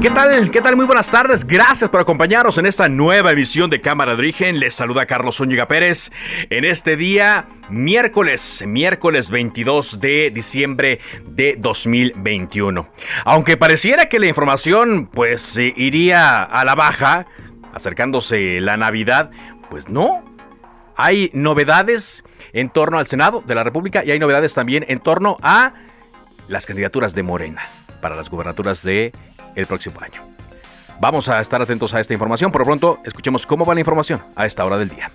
¿Qué tal? ¿Qué tal? Muy buenas tardes. Gracias por acompañarnos en esta nueva emisión de Cámara de Origen. Les saluda Carlos Zúñiga Pérez en este día miércoles, miércoles 22 de diciembre de 2021. Aunque pareciera que la información pues iría a la baja, acercándose la Navidad, pues no. Hay novedades en torno al Senado de la República y hay novedades también en torno a las candidaturas de Morena para las gubernaturas de el próximo año. Vamos a estar atentos a esta información. Por pronto, escuchemos cómo va la información a esta hora del día.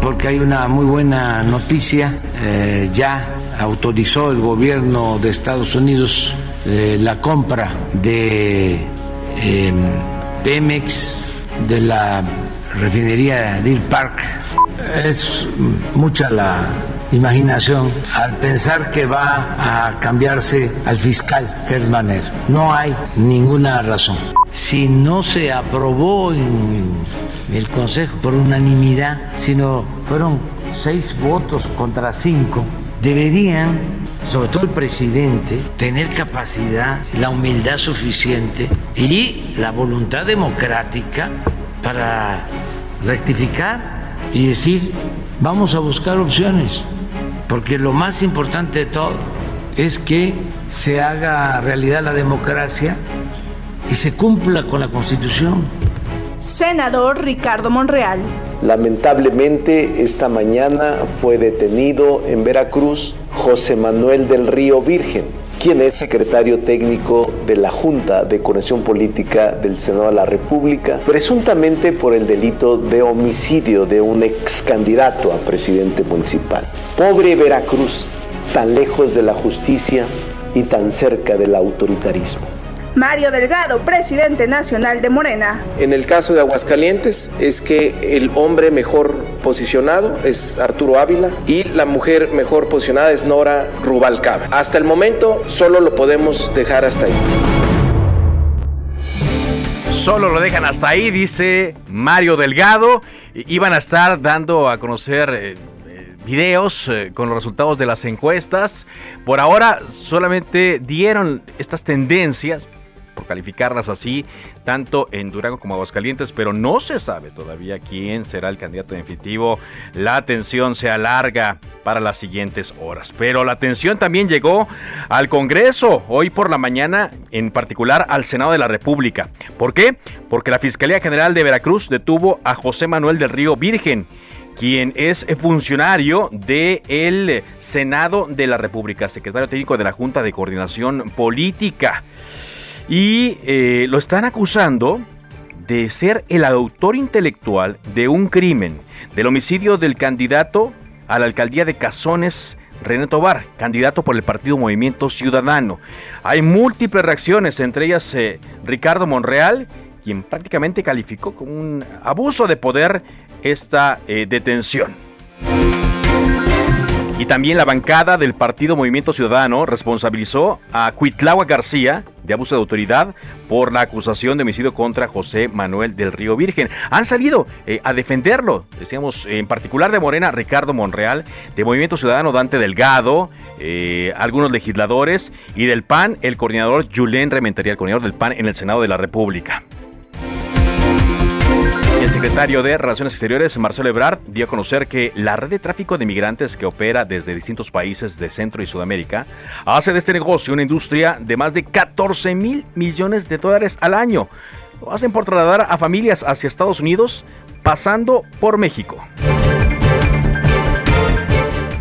Porque hay una muy buena noticia. Eh, ya autorizó el gobierno de Estados Unidos eh, la compra de eh, Pemex, de la refinería Deer Park. Es mucha la imaginación al pensar que va a cambiarse al fiscal Germaner. No hay ninguna razón. Si no se aprobó en el Consejo por unanimidad, sino fueron seis votos contra cinco, deberían, sobre todo el presidente, tener capacidad, la humildad suficiente y la voluntad democrática para rectificar y decir, vamos a buscar opciones porque lo más importante de todo es que se haga realidad la democracia y se cumpla con la Constitución. Senador Ricardo Monreal. Lamentablemente esta mañana fue detenido en Veracruz José Manuel del Río Virgen, quien es secretario técnico de la Junta de Conexión Política del Senado de la República, presuntamente por el delito de homicidio de un ex candidato a presidente municipal. Pobre Veracruz, tan lejos de la justicia y tan cerca del autoritarismo. Mario Delgado, presidente nacional de Morena. En el caso de Aguascalientes es que el hombre mejor posicionado es Arturo Ávila y la mujer mejor posicionada es Nora Rubalcaba. Hasta el momento solo lo podemos dejar hasta ahí. Solo lo dejan hasta ahí, dice Mario Delgado. Iban a estar dando a conocer eh, videos eh, con los resultados de las encuestas. Por ahora solamente dieron estas tendencias, por calificarlas así, tanto en Durango como Aguascalientes, pero no se sabe todavía quién será el candidato definitivo. La atención se alarga para las siguientes horas, pero la atención también llegó al Congreso hoy por la mañana, en particular al Senado de la República. ¿Por qué? Porque la Fiscalía General de Veracruz detuvo a José Manuel del Río Virgen quien es funcionario del Senado de la República, secretario técnico de la Junta de Coordinación Política. Y eh, lo están acusando de ser el autor intelectual de un crimen, del homicidio del candidato a la alcaldía de Cazones, René Tobar, candidato por el partido Movimiento Ciudadano. Hay múltiples reacciones, entre ellas eh, Ricardo Monreal, quien prácticamente calificó como un abuso de poder esta eh, detención. Y también la bancada del Partido Movimiento Ciudadano responsabilizó a Cuitláhuac García de abuso de autoridad por la acusación de homicidio contra José Manuel del Río Virgen. Han salido eh, a defenderlo, decíamos, en particular de Morena, Ricardo Monreal, de Movimiento Ciudadano, Dante Delgado, eh, algunos legisladores, y del PAN, el coordinador Julen Rementaría, el coordinador del PAN en el Senado de la República. El secretario de Relaciones Exteriores, Marcelo Ebrard, dio a conocer que la red de tráfico de migrantes que opera desde distintos países de Centro y Sudamérica hace de este negocio una industria de más de 14 mil millones de dólares al año. Lo hacen por trasladar a familias hacia Estados Unidos, pasando por México.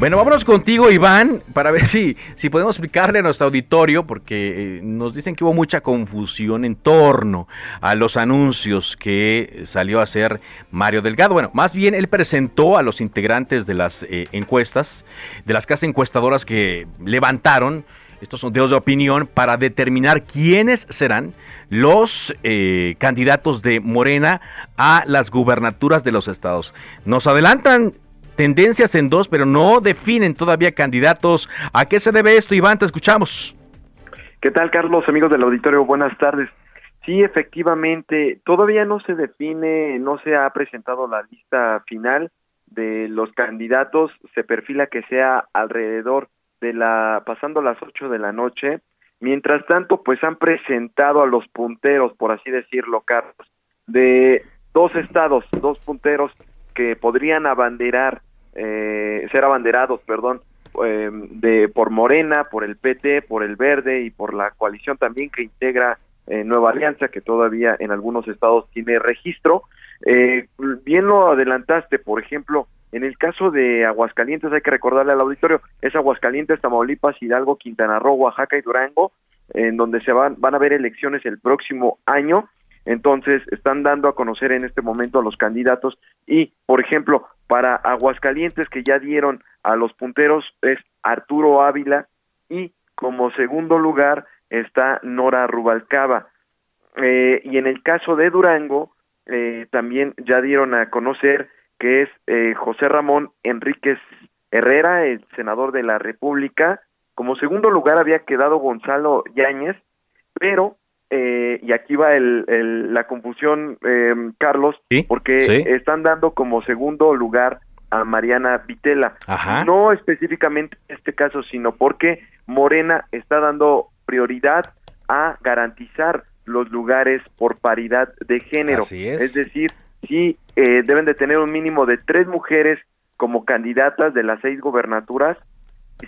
Bueno, vámonos contigo, Iván, para ver si, si podemos explicarle a nuestro auditorio, porque eh, nos dicen que hubo mucha confusión en torno a los anuncios que salió a hacer Mario Delgado. Bueno, más bien él presentó a los integrantes de las eh, encuestas, de las casas encuestadoras que levantaron estos sondeos de opinión para determinar quiénes serán los eh, candidatos de Morena a las gubernaturas de los estados. Nos adelantan tendencias en dos, pero no definen todavía candidatos. ¿A qué se debe esto, Iván? Te escuchamos. ¿Qué tal, Carlos, amigos del auditorio? Buenas tardes. Sí, efectivamente, todavía no se define, no se ha presentado la lista final de los candidatos. Se perfila que sea alrededor de la, pasando las ocho de la noche. Mientras tanto, pues han presentado a los punteros, por así decirlo, Carlos, de dos estados, dos punteros que podrían abanderar eh, ser abanderados, perdón, em, de por Morena, por el PT, por el Verde y por la coalición también que integra eh, Nueva Alianza, que todavía en algunos estados tiene registro. Eh, bien lo adelantaste, por ejemplo, en el caso de Aguascalientes, hay que recordarle al auditorio, es Aguascalientes, Tamaulipas, Hidalgo, Quintana Roo, Oaxaca y Durango, en donde se van, van a haber elecciones el próximo año entonces, están dando a conocer en este momento a los candidatos y, por ejemplo, para Aguascalientes que ya dieron a los punteros es Arturo Ávila y como segundo lugar está Nora Rubalcaba. Eh, y en el caso de Durango, eh, también ya dieron a conocer que es eh, José Ramón Enríquez Herrera, el senador de la República. Como segundo lugar había quedado Gonzalo Yáñez, pero eh, y aquí va el, la confusión, eh, Carlos, porque están dando como segundo lugar a Mariana Vitela. No específicamente en este caso, sino porque Morena está dando prioridad a garantizar los lugares por paridad de género. es. decir, sí eh, deben de tener un mínimo de tres mujeres como candidatas de las seis gobernaturas.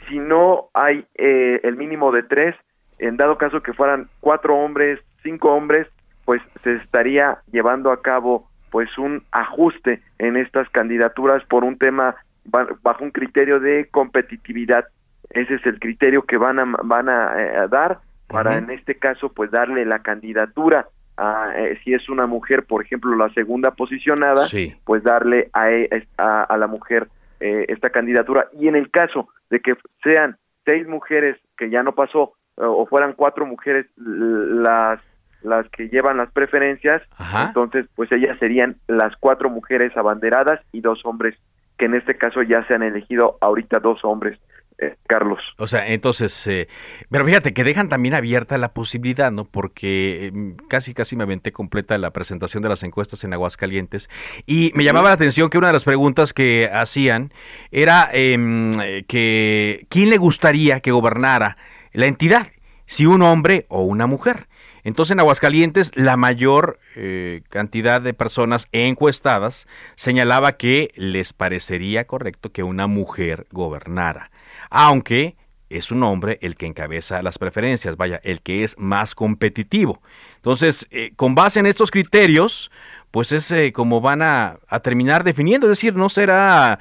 Si no hay el mínimo de tres, en dado caso que fueran cuatro hombres, cinco hombres, pues se estaría llevando a cabo pues un ajuste en estas candidaturas por un tema bajo un criterio de competitividad. Ese es el criterio que van a van a, eh, dar para en este caso pues darle la candidatura a eh, si es una mujer, por ejemplo, la segunda posicionada, pues darle a, e, a, la mujer eh, esta candidatura. Y en el caso de que sean seis mujeres que ya no pasó o fueran cuatro mujeres las las que llevan las preferencias, entonces pues ellas serían las cuatro mujeres abanderadas y dos hombres que en este caso ya se han elegido ahorita dos hombres. Eh, Carlos. O sea, entonces, eh, pero fíjate que dejan también abierta la posibilidad, ¿no? Porque em, casi, casi me aventé completa la presentación de las encuestas en Aguascalientes y me llamaba la atención que una de las preguntas que hacían era em, que quién le gustaría que gobernara la entidad, si un hombre o una mujer. Entonces en Aguascalientes la mayor eh, cantidad de personas encuestadas señalaba que les parecería correcto que una mujer gobernara, aunque es un hombre el que encabeza las preferencias, vaya, el que es más competitivo. Entonces, eh, con base en estos criterios, pues es eh, como van a, a, terminar definiendo, es decir, no será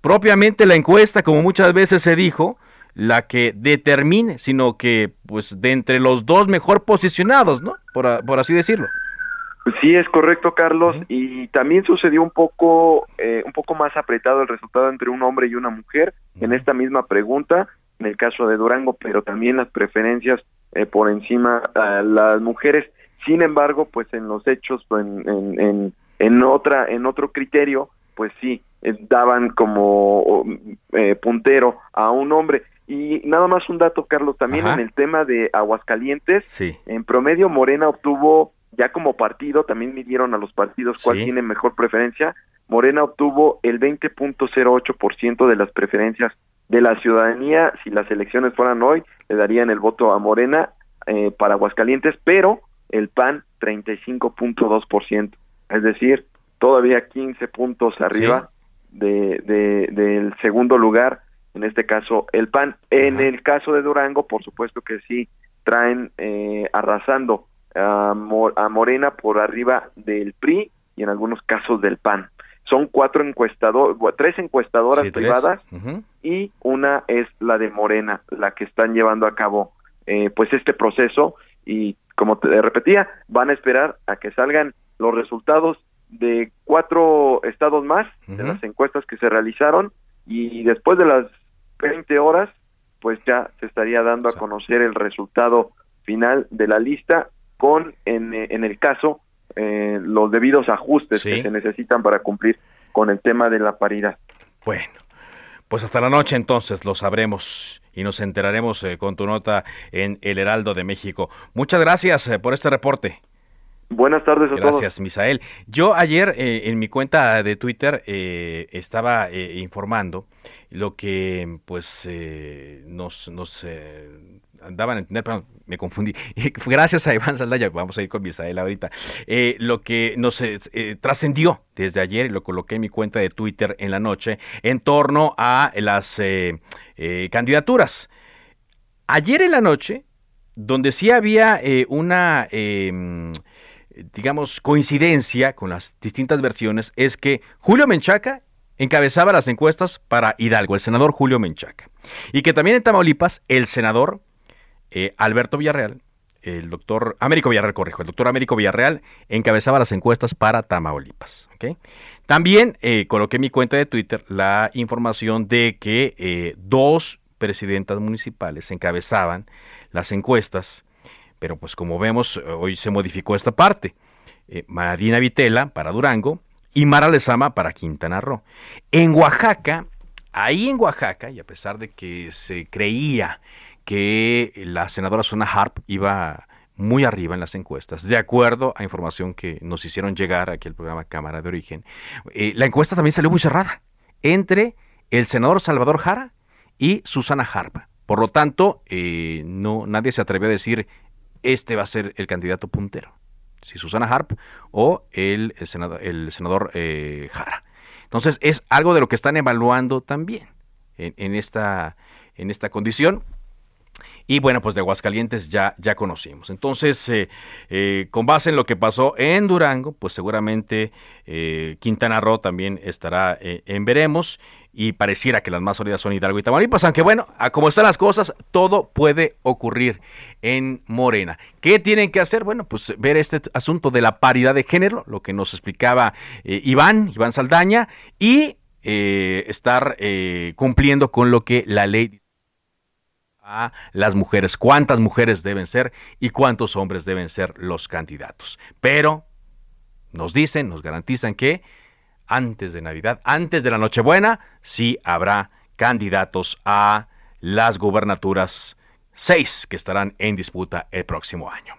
propiamente la encuesta, como muchas veces se dijo, la que determine, sino que pues de entre los dos mejor posicionados, ¿no? Por, así decirlo. Sí, es correcto, Carlos, y también sucedió un poco, eh, un poco más apretado el resultado entre un hombre y una mujer en esta misma pregunta, en el caso de Durango, pero también las preferencias eh, por encima a las mujeres. Sin embargo, pues en los hechos, pues, en, en, en, otra, en otro criterio, pues sí, eh, daban como puntero a un hombre. Y nada más un dato, Carlos, también en el tema de Aguascalientes, en promedio Morena obtuvo, ya como partido, también midieron a los partidos cuál tiene mejor preferencia, Morena obtuvo el 20.08% de las preferencias de la ciudadanía, si las elecciones fueran hoy, le darían el voto a Morena eh, para Aguascalientes, pero el PAN 35.2%, es decir, todavía 15 puntos arriba de, de, del segundo lugar en este caso el PAN. En el caso de Durango, por supuesto que sí, traen eh, arrasando a, Morena por arriba del PRI y en algunos casos del PAN. Son cuatro encuestadores, tres encuestadoras privadas y una es la de Morena, la que están llevando a cabo eh, pues este proceso. Y como te repetía, van a esperar a que salgan los resultados de cuatro estados más de las encuestas que se realizaron y después de las 20 horas pues ya se estaría dando a conocer el resultado final de la lista con en, en el caso eh, los debidos ajustes que se necesitan para cumplir con el tema de la paridad. Bueno, pues hasta la noche entonces lo sabremos y nos enteraremos eh, con tu nota en El Heraldo de México. Muchas gracias eh, por este reporte. Buenas tardes a Gracias, todos. Gracias, Misael. Yo ayer en mi cuenta de Twitter estaba informando lo que pues nos, nos daban a entender, perdón, me confundí. Gracias a Iván Saldaya, vamos a ir con Misael ahorita. Eh, lo que nos eh, eh, trascendió desde ayer, lo coloqué en mi cuenta de Twitter en la noche, en torno a las candidaturas. Ayer en la noche, donde sí había una em, digamos, coincidencia con las distintas versiones es que Julio Menchaca encabezaba las encuestas para Hidalgo, el senador Julio Menchaca. Y que también en Tamaulipas el senador eh, Alberto Villarreal, el doctor Américo Villarreal, corrijo, el doctor Américo Villarreal encabezaba las encuestas para Tamaulipas. También eh, coloqué en mi cuenta de Twitter la información de que eh, dos presidentas municipales encabezaban las encuestas, pero pues como vemos, hoy se modificó esta parte. Marina Vitela para Durango y Mara Lezama para Quintana Roo. En Oaxaca, ahí en Oaxaca, y a pesar de que se creía que la senadora Zona Harp iba muy arriba en las encuestas, de acuerdo a información que nos hicieron llegar aquí al programa Cámara de Origen. Eh, la encuesta también salió muy cerrada entre el senador Salvador Jara y Susana Harp. Por lo tanto, eh, no, nadie se atrevió a decir este va a ser el candidato puntero, si Susana Harp o el, senador, el senador eh, Jara. Entonces es algo de lo que están evaluando también en, esta, en esta condición. Y bueno, pues de Aguascalientes ya, ya conocimos. Entonces, eh, eh, con base en lo que pasó en Durango, pues seguramente eh, Quintana Roo también estará en veremos. Y pareciera que las más sólidas son Hidalgo y Tamaulipas, aunque bueno, a como están las cosas, todo puede ocurrir en Morena. ¿Qué tienen que hacer? Bueno, pues ver este asunto de la paridad de género, lo que nos explicaba Iván, Iván Saldaña, y estar cumpliendo con lo que la ley a las mujeres, cuántas mujeres deben ser y cuántos hombres deben ser los candidatos. Pero nos dicen, nos garantizan que antes de Navidad, antes de la Nochebuena, sí habrá candidatos a las gubernaturas seis que estarán en disputa el próximo año.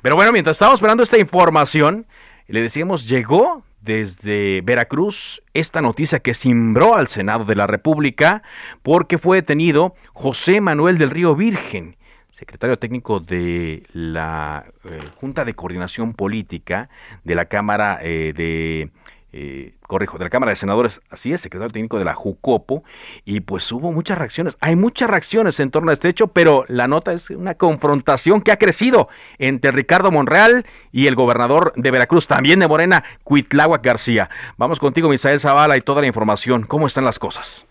Pero bueno, mientras estamos esperando esta información, le decíamos, llegó desde Veracruz esta noticia que cimbró al Senado de la República porque fue detenido José Manuel del Río Virgen, secretario técnico de la eh, Junta de Coordinación Política de la Cámara eh, de eh, corrijo, de la Cámara de Senadores, así es, secretario técnico de la JUCOPO, y pues hubo muchas reacciones. Hay muchas reacciones en torno a este hecho, pero la nota es una confrontación que ha crecido entre Ricardo Monreal y el gobernador de Veracruz, también de Morena, Cuitláhuac García. Vamos contigo, Misael Zavala, y toda la información. ¿Cómo están las cosas?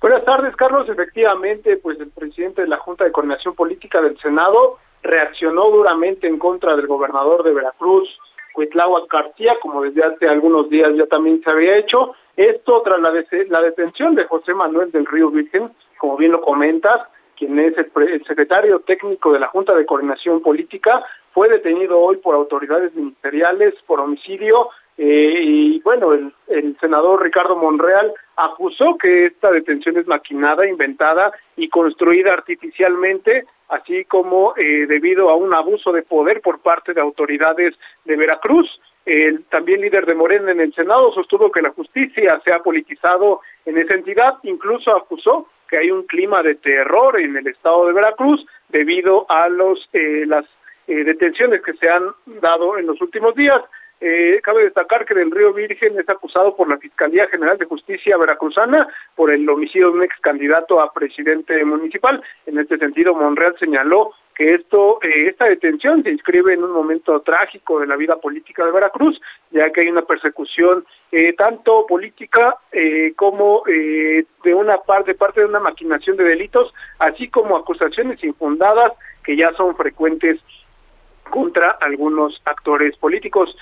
Buenas tardes, Carlos. Efectivamente, pues el presidente de la Junta de Coordinación Política del Senado reaccionó duramente en contra del gobernador de Veracruz, Cuitláhuac García, como desde hace algunos días ya también se había hecho. Esto tras la, detención de José Manuel del Río Virgen, como bien lo comentas, quien es el, secretario técnico de la Junta de Coordinación Política, fue detenido hoy por autoridades ministeriales por homicidio eh, y bueno, el, el, senador Ricardo Monreal acusó que esta detención es maquinada, inventada y construida artificialmente así como eh, debido a un abuso de poder por parte de autoridades de Veracruz. El también líder de Morena en el Senado sostuvo que la justicia se ha politizado en esa entidad, incluso acusó que hay un clima de terror en el estado de Veracruz debido a los eh, las eh, detenciones que se han dado en los últimos días. Eh, cabe destacar que Del Río Virgen es acusado por la Fiscalía General de Justicia Veracruzana por el homicidio de un ex candidato a presidente municipal. En este sentido, Monreal señaló que esto, eh, esta detención se inscribe en un momento trágico de la vida política de Veracruz, ya que hay una persecución eh, tanto política eh, como de una parte, parte de una maquinación de delitos, así como acusaciones infundadas que ya son frecuentes contra algunos actores políticos.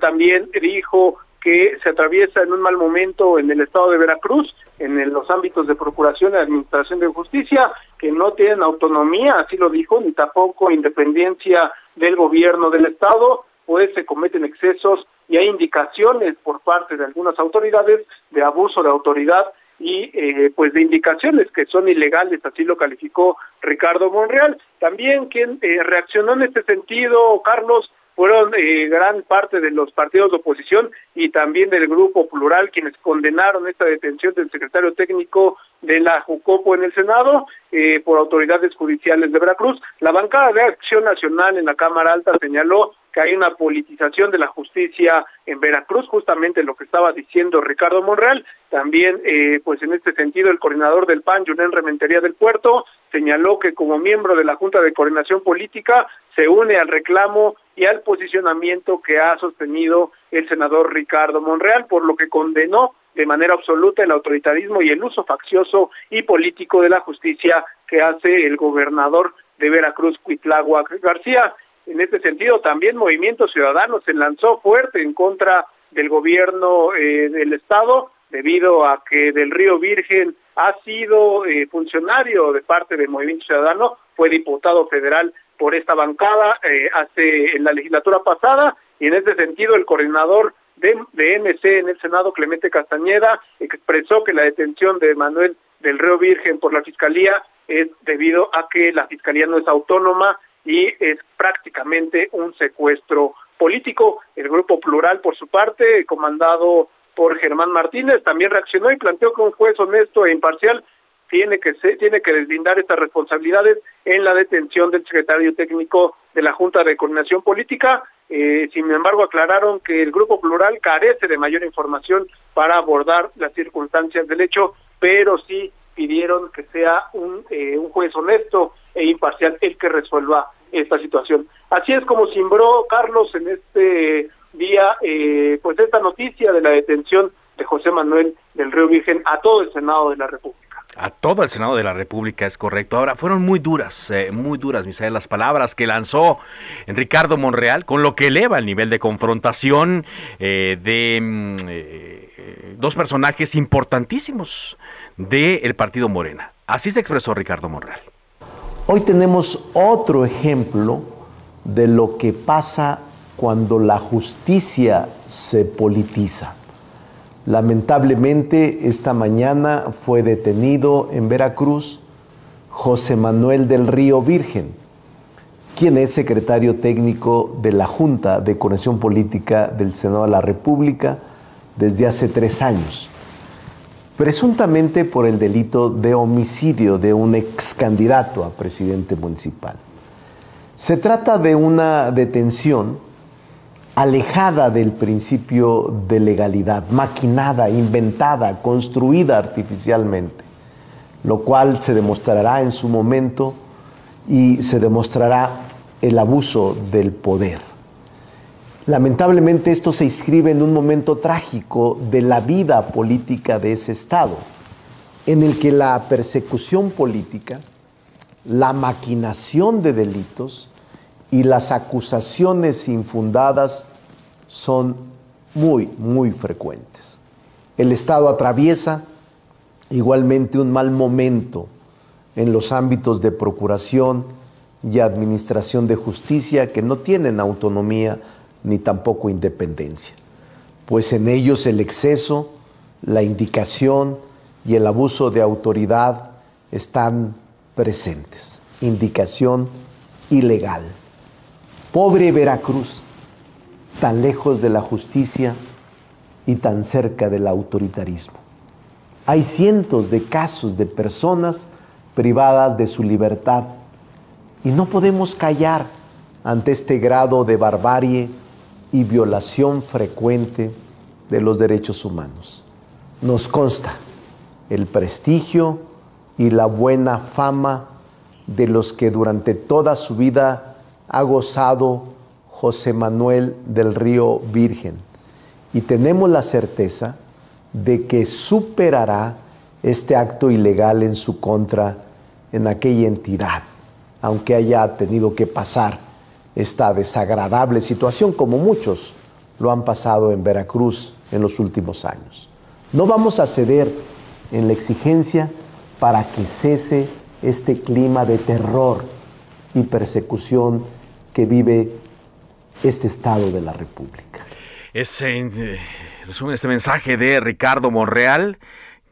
también dijo que se atraviesa en un mal momento en el estado de Veracruz, en los ámbitos de procuración y administración de justicia, que no tienen autonomía, así lo dijo, ni tampoco independencia del gobierno del estado, pues se cometen excesos y hay indicaciones por parte de algunas autoridades de abuso de autoridad y eh, pues de indicaciones que son ilegales, así lo calificó Ricardo Monreal. También quien eh, reaccionó en este sentido, Carlos, fueron eh, gran parte de los partidos de oposición y también del grupo plural quienes condenaron esta detención del secretario técnico de la Jucopo en el Senado eh, por autoridades judiciales de Veracruz. La bancada de Acción Nacional en la Cámara Alta señaló que hay una politización de la justicia en Veracruz, justamente lo que estaba diciendo Ricardo Monreal. También, eh, pues en este sentido, el coordinador del PAN, Junen Rementería del Puerto, señaló que como miembro de la Junta de Coordinación Política se une al reclamo y al posicionamiento que ha sostenido el senador Ricardo Monreal, por lo que condenó de manera absoluta el autoritarismo y el uso faccioso y político de la justicia que hace el gobernador de Veracruz, Cuitláhuac García. En este sentido, también Movimiento Ciudadano se lanzó fuerte en contra del gobierno eh, del Estado debido a que del Río Virgen ha sido eh, funcionario de parte del Movimiento Ciudadano, fue diputado federal por esta bancada eh, hace en la legislatura pasada y en este sentido el coordinador de, de MC en el Senado, Clemente Castañeda, expresó que la detención de Manuel del Río Virgen por la Fiscalía es debido a que la Fiscalía no es autónoma y es prácticamente un secuestro político. El Grupo Plural, por su parte, comandado por Germán Martínez, también reaccionó y planteó que un juez honesto e imparcial tiene que se, tiene que deslindar estas responsabilidades en la detención del secretario técnico de la Junta de Coordinación Política. Eh, sin embargo, aclararon que el Grupo Plural carece de mayor información para abordar las circunstancias del hecho, pero sí pidieron que sea un, eh, un juez honesto e imparcial el que resuelva esta situación. Así es como simbró Carlos en este día, eh, pues esta noticia de la detención de José Manuel del Río Virgen a todo el Senado de la República. A todo el Senado de la República, es correcto. Ahora, fueron muy duras, eh, muy duras, Misael, las palabras que lanzó Ricardo Monreal, con lo que eleva el nivel de confrontación eh, de mm, dos personajes importantísimos del partido Morena. Así se expresó Ricardo Monreal. Hoy tenemos otro ejemplo de lo que pasa cuando la justicia se politiza. Lamentablemente, esta mañana fue detenido en Veracruz José Manuel del Río Virgen, quien es secretario técnico de la Junta de Conexión Política del Senado de la República desde hace tres años presuntamente por el delito de homicidio de un ex candidato a presidente municipal. Se trata de una detención alejada del principio de legalidad, maquinada, inventada, construida artificialmente, lo cual se demostrará en su momento y se demostrará el abuso del poder. Lamentablemente esto se inscribe en un momento trágico de la vida política de ese Estado, en el que la persecución política, la maquinación de delitos y las acusaciones infundadas son muy, muy frecuentes. El Estado atraviesa igualmente un mal momento en los ámbitos de procuración y administración de justicia que no tienen autonomía ni tampoco independencia, pues en ellos el exceso, la indicación y el abuso de autoridad están presentes. Indicación ilegal. Pobre Veracruz, tan lejos de la justicia y tan cerca del autoritarismo. Hay cientos de casos de personas privadas de su libertad y no podemos callar ante este grado de barbarie y violación frecuente de los derechos humanos. Nos consta el prestigio y la buena fama de los que durante toda su vida ha gozado José Manuel del Río Virgen. Y tenemos la certeza de que superará este acto ilegal en su contra en aquella entidad, aunque haya tenido que pasar esta desagradable situación como muchos lo han pasado en Veracruz en los últimos años. No vamos a ceder en la exigencia para que cese este clima de terror y persecución que vive este Estado de la República. Ese, eh, resumen este mensaje de Ricardo Monreal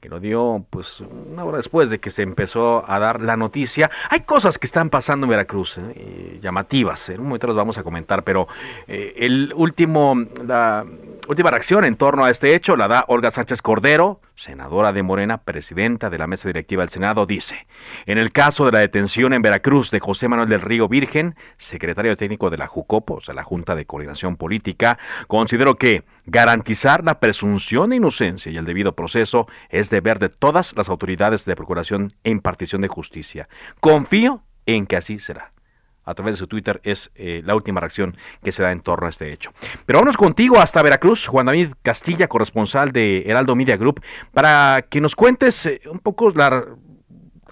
que lo dio pues una hora después de que se empezó a dar la noticia. Hay cosas que están pasando en Veracruz, ¿eh? llamativas, en un momento las vamos a comentar, pero eh, el último, la última reacción en torno a este hecho la da Olga Sánchez Cordero, senadora de Morena, presidenta de la mesa directiva del Senado, dice, en el caso de la detención en Veracruz de José Manuel del Río Virgen, secretario técnico de la JUCOPO, o sea, la Junta de Coordinación Política, considero que garantizar la presunción de inocencia y el debido proceso es deber de todas las autoridades de procuración e impartición de justicia. Confío en que así será a través de su Twitter es eh, la última reacción que se da en torno a este hecho. Pero vamos contigo hasta Veracruz, Juan David Castilla, corresponsal de Heraldo Media Group, para que nos cuentes eh, un poco la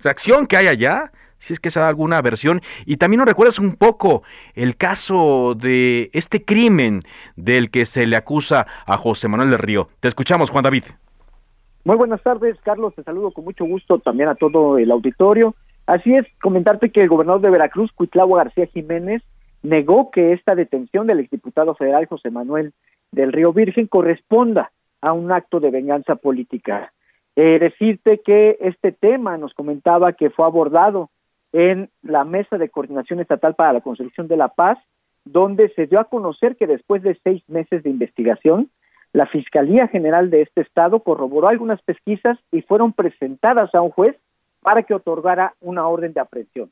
reacción que hay allá, si es que se da alguna versión, y también nos recuerdas un poco el caso de este crimen del que se le acusa a José Manuel del Río. Te escuchamos, Juan David. Muy buenas tardes, Carlos. Te saludo con mucho gusto también a todo el auditorio. Así es, comentarte que el gobernador de Veracruz, Cuitlagua García Jiménez, negó que esta detención del exdiputado federal José Manuel del Río Virgen corresponda a un acto de venganza política. Eh, decirte que este tema nos comentaba que fue abordado en la Mesa de Coordinación Estatal para la Construcción de la Paz, donde se dio a conocer que después de seis meses de investigación, la Fiscalía General de este estado corroboró algunas pesquisas y fueron presentadas a un juez para que otorgara una orden de aprehensión.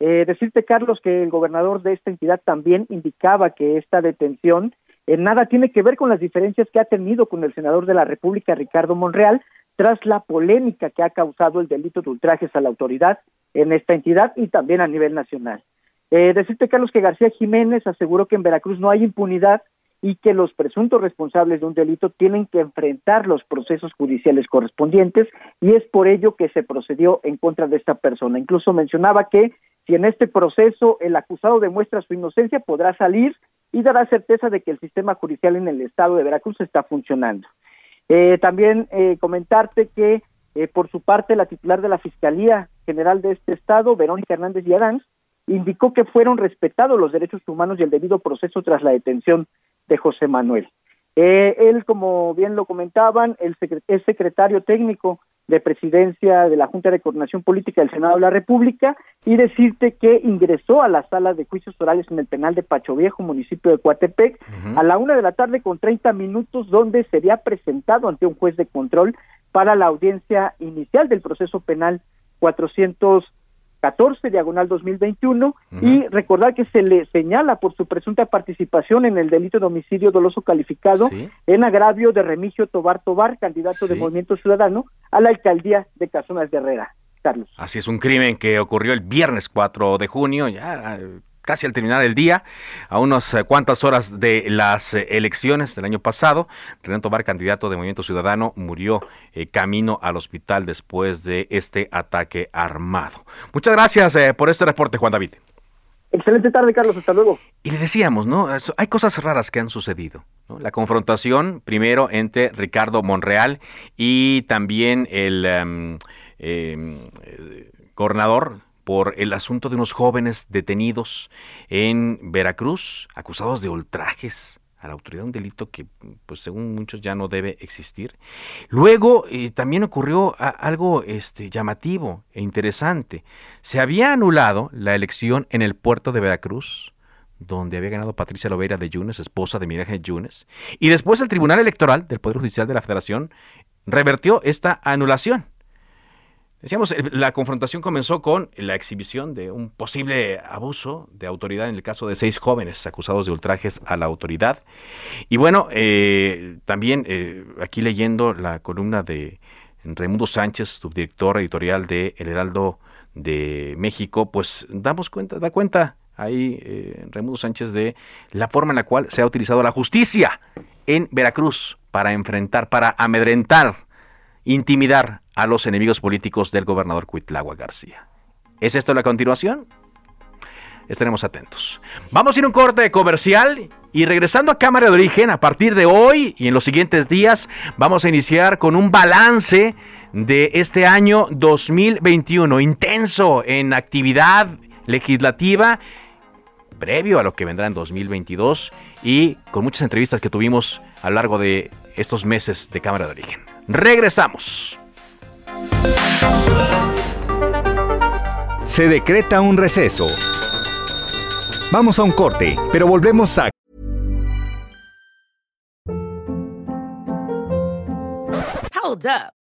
Eh, decirte, Carlos, que el gobernador de esta entidad también indicaba que esta detención en nada tiene que ver con las diferencias que ha tenido con el senador de la República, Ricardo Monreal, tras la polémica que ha causado el delito de ultrajes a la autoridad en esta entidad y también a nivel nacional. Eh, decirte, Carlos, que García Jiménez aseguró que en Veracruz no hay impunidad y que los presuntos responsables de un delito tienen que enfrentar los procesos judiciales correspondientes y es por ello que se procedió en contra de esta persona. Incluso mencionaba que si en este proceso el acusado demuestra su inocencia, podrá salir y dará certeza de que el sistema judicial en el estado de Veracruz está funcionando. Eh, también eh, comentarte que eh, por su parte la titular de la Fiscalía General de este estado, Verónica Hernández Yaranz, indicó que fueron respetados los derechos humanos y el debido proceso tras la detención de José Manuel. Eh, él, como bien lo comentaban, el es secretario técnico de presidencia de la Junta de Coordinación Política del Senado de la República y decirte que ingresó a la sala de juicios orales en el penal de Pacho Viejo, municipio de Coatepec, a la una de la tarde con 30 minutos, donde sería presentado ante un juez de control para la audiencia inicial del proceso penal 400 14 diagonal 2021 y recordar que se le señala por su presunta participación en el delito de homicidio doloso calificado en agravio de Remigio Tobar Tobar, candidato de Movimiento Ciudadano a la alcaldía de Casonas de Herrera. Carlos. Así es un crimen que ocurrió el viernes 4 de junio, ya casi al terminar el día, a unas eh, cuantas horas de las eh, elecciones del año pasado, Renato Bar, candidato de Movimiento Ciudadano, murió eh, camino al hospital después de este ataque armado. Muchas gracias por este reporte, Juan David. Excelente tarde, Carlos. Hasta luego. Y le decíamos, ¿no? Hay cosas raras que han sucedido. La confrontación, primero, entre Ricardo Monreal y también el em, em, gobernador por el asunto de unos jóvenes detenidos en Veracruz, acusados de ultrajes a la autoridad, un delito que, pues según muchos, ya no debe existir. Luego eh, también ocurrió algo este, llamativo e interesante. Se había anulado la elección en el puerto de Veracruz, donde había ganado Patricia Loveira de Yunes, esposa de Miguel Yunes, y después el Tribunal Electoral del Poder Judicial de la Federación revertió esta anulación. Decíamos, eh, la confrontación comenzó con la exhibición de un posible abuso de autoridad en el caso de seis jóvenes acusados de ultrajes a la autoridad. Y bueno, eh, también eh, aquí leyendo la columna de Raimundo Sánchez, subdirector editorial de El Heraldo de México, pues damos cuenta, da cuenta ahí eh, Raimundo Sánchez de la forma en la cual se ha utilizado la justicia en Veracruz para enfrentar, para amedrentar, intimidar a los enemigos políticos del gobernador Cuitlagua García. ¿Es esto la continuación? Estaremos atentos. Vamos a ir a un corte comercial y regresando a Cámara de Origen, a partir de hoy y en los siguientes días, vamos a iniciar con un balance de este año 2021, intenso en actividad legislativa, previo a lo que vendrá en 2022 y con muchas entrevistas que tuvimos a lo largo de estos meses de Cámara de Origen. Regresamos. Se decreta un receso. Vamos a un corte, pero volvemos a... Hold up.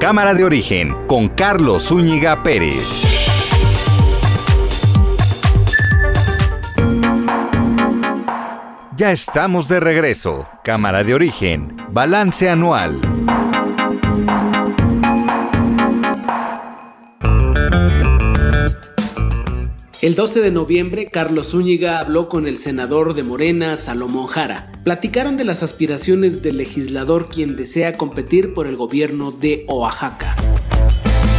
Cámara de Origen con Carlos Zúñiga Pérez. Ya estamos de regreso. Cámara de Origen. Balance anual. El 12 de noviembre, Carlos Zúñiga habló con el senador de Morena, Salomón Jara. Platicaron de las aspiraciones del legislador quien desea competir por el gobierno de Oaxaca.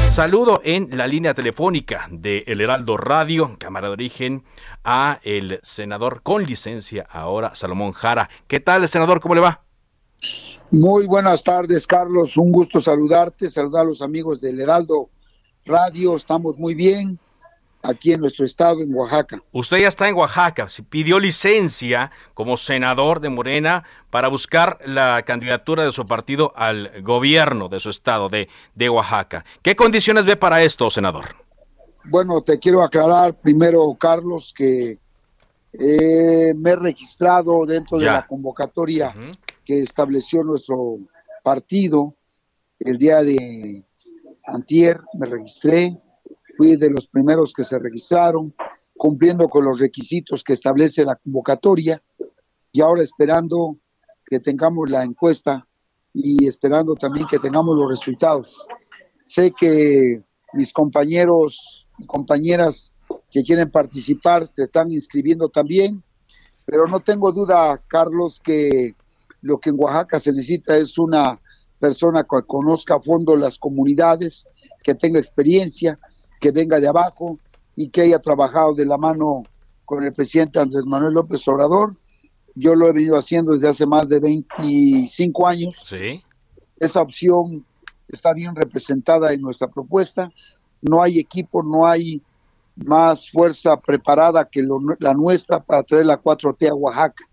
Saludo en la línea telefónica de El Heraldo Radio, Cámara de Origen, a el senador con licencia ahora, Salomón Jara. ¿Qué tal, senador? ¿Cómo le va? Muy buenas tardes, Carlos. Un gusto saludarte, saludar a los amigos del Heraldo Radio. Estamos muy bien aquí en nuestro estado, en Oaxaca. Usted ya está en Oaxaca, pidió licencia como senador de Morena para buscar la candidatura de su partido al gobierno de su estado, de, de Oaxaca. ¿Qué condiciones ve para esto, senador? Bueno, te quiero aclarar primero, Carlos, que eh, me he registrado dentro de la convocatoria que estableció nuestro partido el día de antier, me registré, fui de los primeros que se registraron, cumpliendo con los requisitos que establece la convocatoria y ahora esperando que tengamos la encuesta y esperando también que tengamos los resultados. Sé que mis compañeros y compañeras que quieren participar se están inscribiendo también, pero no tengo duda, Carlos, que lo que en Oaxaca se necesita es una persona que conozca a fondo las comunidades, que tenga experiencia, que venga de abajo y que haya trabajado de la mano con el presidente Andrés Manuel López Obrador. Yo lo he venido haciendo desde hace más de 25 años. Sí. Esa opción está bien representada en nuestra propuesta. No hay equipo, no hay más fuerza preparada que la nuestra para traer la 4T a Oaxaca.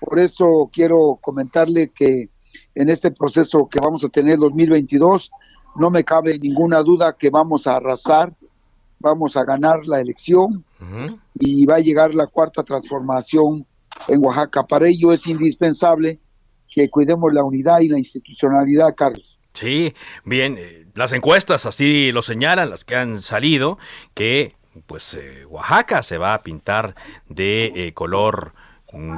Por eso quiero comentarle que en este proceso que vamos a tener 2022 no me cabe ninguna duda que vamos a arrasar, vamos a ganar la elección y va a llegar la cuarta transformación en Oaxaca. Para ello es indispensable que cuidemos la unidad y la institucionalidad, Carlos. Sí, bien, eh, las encuestas así lo señalan, las que han salido, que pues eh, Oaxaca se va a pintar de eh, color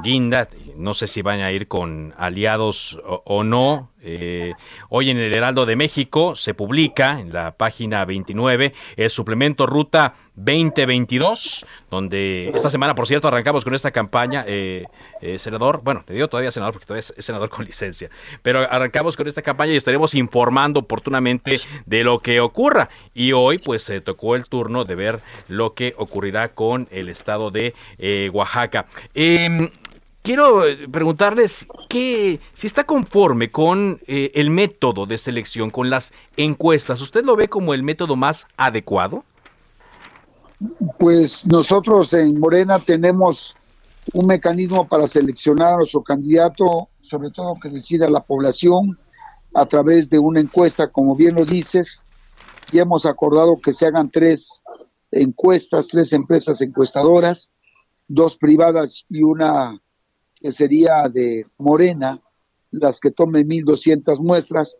guinda, no sé si van a ir con aliados o no, eh, hoy en el Heraldo de México se publica en la página 29 el suplemento Ruta 2022, donde esta semana, por cierto, arrancamos con esta campaña, eh, eh, senador, bueno, le digo todavía senador porque todavía es senador con licencia, pero arrancamos con esta campaña y estaremos informando oportunamente de lo que ocurra. Y hoy, pues, se tocó el turno de ver lo que ocurrirá con el estado de Oaxaca. Quiero eh, preguntarles que si está conforme con eh, el método de selección, con las encuestas, ¿usted lo ve como el método más adecuado? Pues nosotros en Morena tenemos un mecanismo para seleccionar a nuestro candidato, sobre todo que decida la población, a través de una encuesta, como bien lo dices, y hemos acordado que se hagan tres encuestas, tres empresas encuestadoras, dos privadas y una que sería de Morena, las que tomen 1.200 muestras.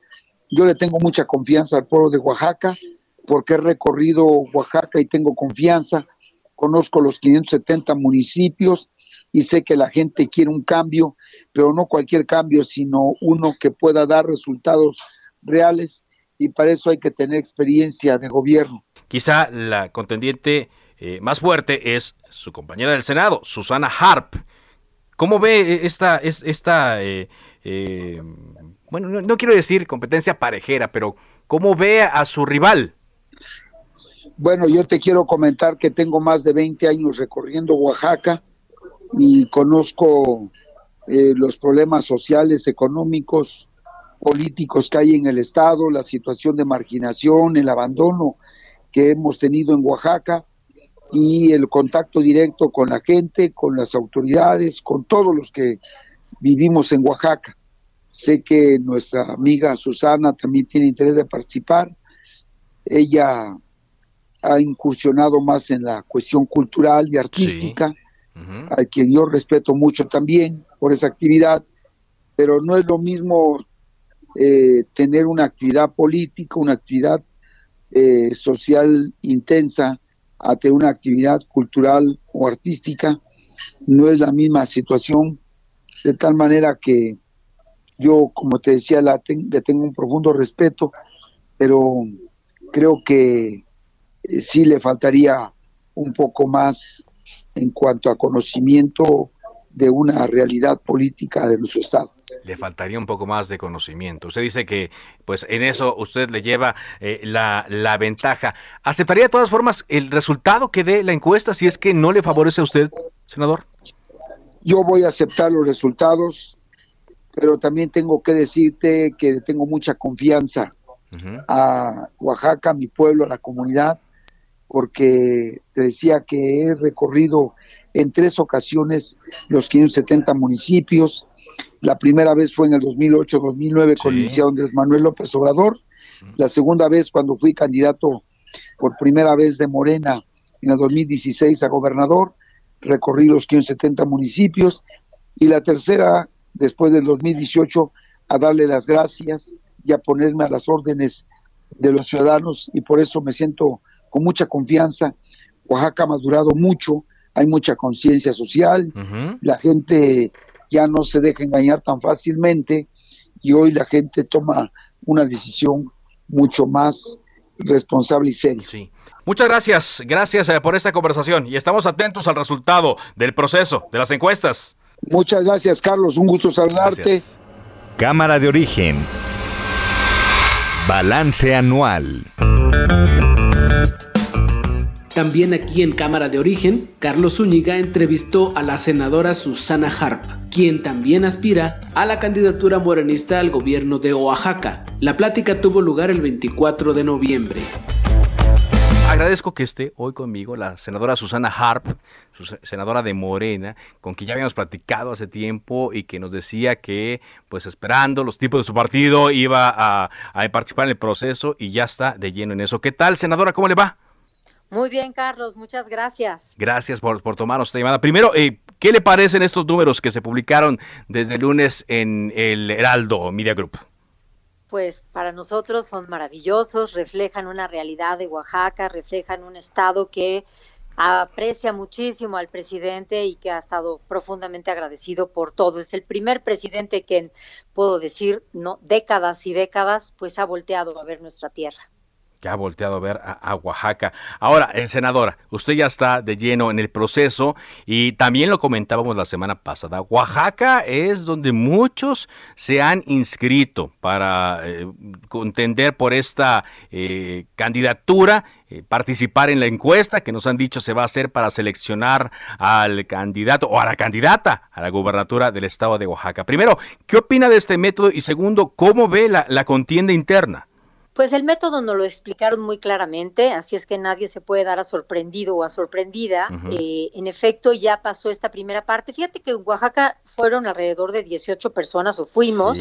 Yo le tengo mucha confianza al pueblo de Oaxaca porque he recorrido Oaxaca y tengo confianza, conozco los 570 municipios y sé que la gente quiere un cambio, pero no cualquier cambio, sino uno que pueda dar resultados reales y para eso hay que tener experiencia de gobierno. Quizá la contendiente eh, más fuerte es su compañera del Senado, Susana Harp. ¿Cómo ve esta, esta eh, eh, bueno, no, no, quiero decir competencia parejera, pero cómo ve a su rival? Bueno, yo te quiero comentar que tengo más de 20 años recorriendo Oaxaca y conozco los problemas sociales, económicos, políticos que hay en el Estado, la situación de marginación, el abandono que hemos tenido en Oaxaca y el contacto directo con la gente, con las autoridades, con todos los que vivimos en Oaxaca. Sé que nuestra amiga Susana también tiene interés de participar. Ella ha incursionado más en la cuestión cultural y artística, a quien yo respeto mucho también por esa actividad, pero no es lo mismo eh, tener una actividad política, una actividad eh, social intensa, a tener una actividad cultural o artística, no es la misma situación, de tal manera que yo, como te decía, la le tengo un profundo respeto, pero creo que eh, sí le faltaría un poco más en cuanto a conocimiento de una realidad política de nuestro Estado le faltaría un poco más de conocimiento. Usted dice que, pues, en eso usted le lleva eh, la, la, ventaja. ¿Aceptaría de todas formas el resultado que dé la encuesta si es que no le favorece a usted, senador? Yo voy a aceptar los resultados, pero también tengo que decirte que tengo mucha confianza a Oaxaca, a mi pueblo, a la comunidad, porque te decía que he recorrido en tres ocasiones los 570 municipios, la primera vez fue en el 2008-2009 con el licenciado Andrés Manuel López Obrador. La segunda vez cuando fui candidato por primera vez de Morena en el 2016 a gobernador. Recorrí los 570 municipios. Y la tercera, después del 2018, a darle las gracias y a ponerme a las órdenes de los ciudadanos. Y por eso me siento con mucha confianza. Oaxaca ha madurado mucho, hay mucha conciencia social, la gente ya no se deja engañar tan fácilmente y hoy la gente toma una decisión mucho más responsable y seria. Sí. Muchas gracias, gracias eh, por esta conversación y estamos atentos al resultado del proceso, de las encuestas. Muchas gracias, Carlos, un gusto saludarte. Cámara de origen. Balance anual. También aquí en Cámara de Origen, Carlos Zúñiga entrevistó a la senadora Susana Harp, quien también aspira a la candidatura morenista al gobierno de Oaxaca. La plática tuvo lugar el 24 de noviembre. Agradezco que esté hoy conmigo la senadora Susana Harp, senadora de Morena, con quien ya habíamos platicado hace tiempo y que nos decía que, pues esperando los tipos de su partido, iba a, a participar en el proceso y ya está de lleno en eso. ¿Qué tal, senadora? ¿Cómo le va? Muy bien, Carlos, muchas gracias. Gracias por, por tomar esta llamada. Primero, eh, ¿qué le parecen estos números que se publicaron desde el lunes en el Heraldo Media Group? Pues para nosotros son maravillosos, reflejan una realidad de Oaxaca, reflejan un estado que aprecia muchísimo al presidente y que ha estado profundamente agradecido por todo. Es el primer presidente que, puedo decir, no décadas y décadas, pues ha volteado a ver nuestra tierra que ha volteado a ver a, Oaxaca. Ahora, el senadora, usted ya está de lleno en el proceso y también lo comentábamos la semana pasada. Oaxaca es donde muchos se han inscrito para eh, contender por esta eh, candidatura. Eh, participar en la encuesta que nos han dicho se va a hacer para seleccionar al candidato o a la candidata a la gubernatura del estado de Oaxaca. Primero, ¿qué opina de este método? Y segundo, ¿cómo ve la contienda interna? Pues el método nos lo explicaron muy claramente, así es que nadie se puede dar a sorprendido o a sorprendida. Eh, en efecto, ya pasó esta primera parte. Fíjate que en Oaxaca fueron alrededor de 18 personas o fuimos.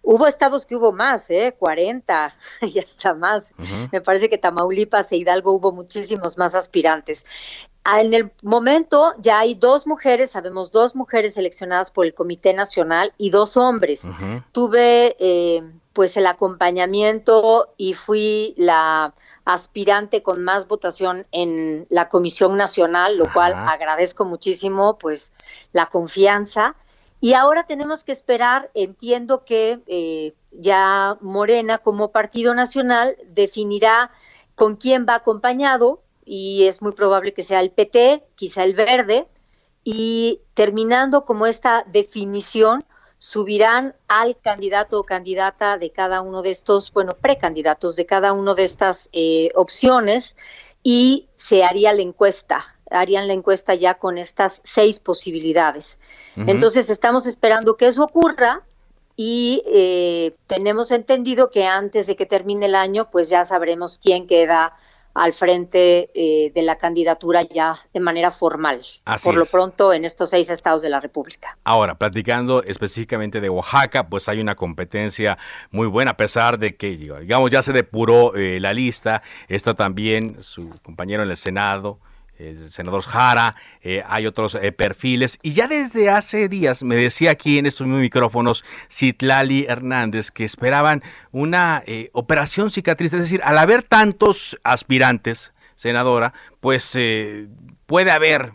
Hubo estados que hubo más, ¿eh? 40 y hasta más. Me parece que Tamaulipas e Hidalgo hubo muchísimos más aspirantes. Ah, en el momento ya hay dos mujeres, sabemos dos mujeres seleccionadas por el Comité Nacional y dos hombres. Tuve eh, pues el acompañamiento y fui la aspirante con más votación en la Comisión Nacional, lo cual agradezco muchísimo pues la confianza. Y ahora tenemos que esperar, entiendo que eh, ya Morena como partido nacional definirá con quién va acompañado y es muy probable que sea el PT, quizá el verde, y terminando como esta definición, subirán al candidato o candidata de cada uno de estos, bueno, precandidatos de cada una de estas eh, opciones y se haría la encuesta, harían la encuesta ya con estas seis posibilidades. Entonces estamos esperando que eso ocurra y eh, tenemos entendido que antes de que termine el año, pues ya sabremos quién queda al frente eh, de la candidatura ya de manera formal, por lo pronto en estos seis estados de la República. Ahora, platicando específicamente de Oaxaca, pues hay una competencia muy buena, a pesar de que, digamos, ya se depuró eh, la lista, está también su compañero en el Senado, el senador Jara, eh, hay otros eh, perfiles. Y ya desde hace días me decía aquí en estos micrófonos Citlali Hernández que esperaban una eh, operación cicatriz. Es decir, al haber tantos aspirantes, senadora, pues puede haber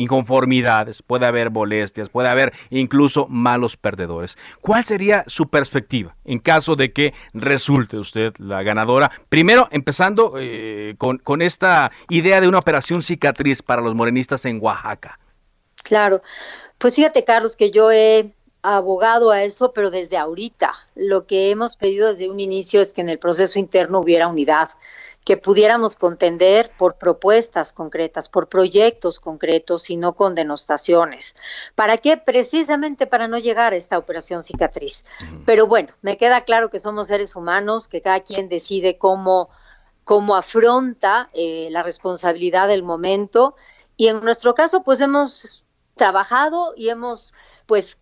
inconformidades, puede haber molestias, puede haber incluso malos perdedores. ¿Cuál sería su perspectiva en caso de que resulte usted la ganadora? Primero, empezando eh, con, con esta idea de una operación cicatriz para los morenistas en Oaxaca. Claro, pues fíjate Carlos que yo he abogado a eso, pero desde ahorita. Lo que hemos pedido desde un inicio es que en el proceso interno hubiera unidad que pudiéramos contender por propuestas concretas, por proyectos concretos y no con denostaciones. ¿Para qué? Precisamente para no llegar a esta operación cicatriz. Pero bueno, me queda claro que somos seres humanos, que cada quien decide cómo, cómo afronta eh, la responsabilidad del momento. Y en nuestro caso, pues hemos trabajado y hemos pues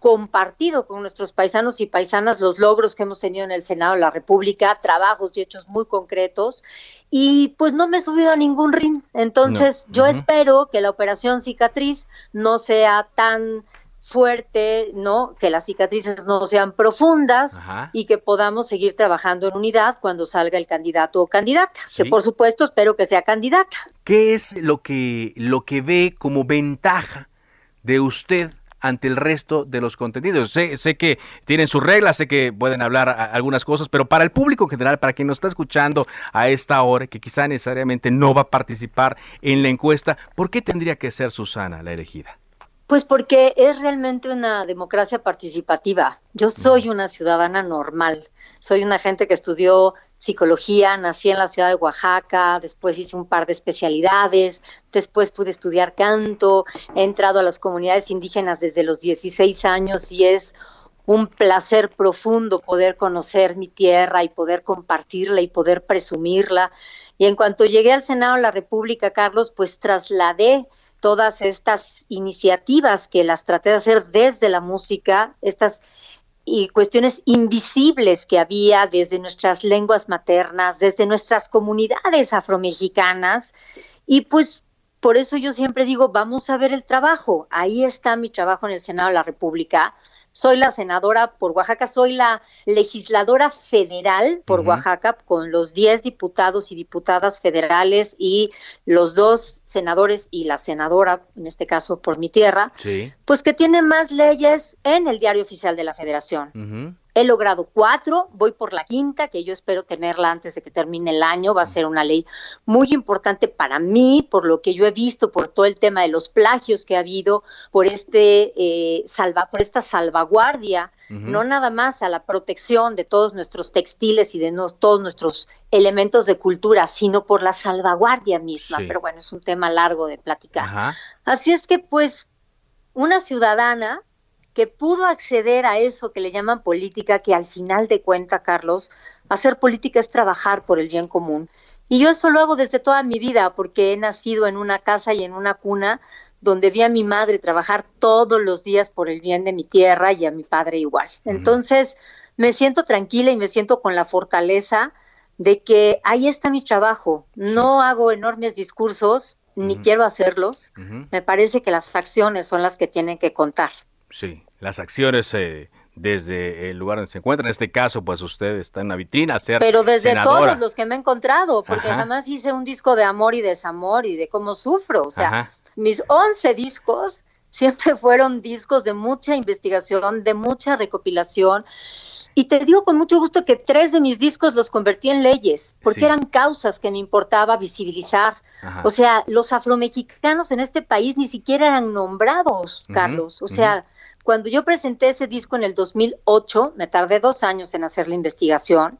compartido con nuestros paisanos y paisanas los logros que hemos tenido en el Senado de la República, trabajos y hechos muy concretos, y pues no me he subido a ningún ring. Entonces, yo espero que la operación cicatriz no sea tan fuerte, ¿no? Que las cicatrices no sean profundas y que podamos seguir trabajando en unidad cuando salga el candidato o candidata, que por supuesto espero que sea candidata. ¿Qué es lo que lo que ve como ventaja de usted ante el resto de los contenidos. Sé, sé que tienen sus reglas, sé que pueden hablar algunas cosas, pero para el público en general, para quien nos está escuchando a esta hora, que quizá necesariamente no va a participar en la encuesta, ¿por qué tendría que ser Susana la elegida? Pues porque es realmente una democracia participativa. Yo soy una ciudadana normal, soy una gente que estudió psicología, nací en la ciudad de Oaxaca, después hice un par de especialidades, después pude estudiar canto, he entrado a las comunidades indígenas desde los 16 años y es un placer profundo poder conocer mi tierra y poder compartirla y poder presumirla. Y en cuanto llegué al Senado de la República, Carlos, pues trasladé todas estas iniciativas que las traté de hacer desde la música, estas y cuestiones invisibles que había desde nuestras lenguas maternas, desde nuestras comunidades afromexicanas. Y pues por eso yo siempre digo, vamos a ver el trabajo. Ahí está mi trabajo en el Senado de la República soy la senadora por Oaxaca, soy la legisladora federal por Oaxaca con los 10 diputados y diputadas federales y los dos senadores y la senadora, en este caso por mi tierra, pues que tiene más leyes en el diario oficial de la federación. He logrado cuatro, voy por la quinta, que yo espero tenerla antes de que termine el año. Va a ser una ley muy importante para mí, por lo que yo he visto, por todo el tema de los plagios que ha habido, por este eh, salva, por esta salvaguardia, no nada más a la protección de todos nuestros textiles y de todos nuestros elementos de cultura, sino por la salvaguardia misma. Pero bueno, es un tema largo de platicar. Así es que, pues, una ciudadana que pudo acceder a eso que le llaman política, que al final de cuenta, Carlos, hacer política es trabajar por el bien común. Y yo eso lo hago desde toda mi vida, porque he nacido en una casa y en una cuna donde vi a mi madre trabajar todos los días por el bien de mi tierra y a mi padre igual. Entonces, me siento tranquila y me siento con la fortaleza de que ahí está mi trabajo. No hago enormes discursos, ni quiero hacerlos. Me parece que las acciones son las que tienen que contar. Sí, las acciones eh, desde el lugar donde se encuentra. En este caso, pues usted está en la vitrina, ser Pero desde todos los que me he encontrado, porque jamás hice un disco de amor y desamor y de cómo sufro. O sea, mis 11 discos siempre fueron discos de mucha investigación, de mucha recopilación. Y te digo con mucho gusto que tres de mis discos los convertí en leyes, porque eran causas que me importaba visibilizar. O sea, los afromexicanos en este país ni siquiera eran nombrados, Carlos. O sea, cuando yo presenté ese disco en el 2008, me tardé dos años en hacer la investigación,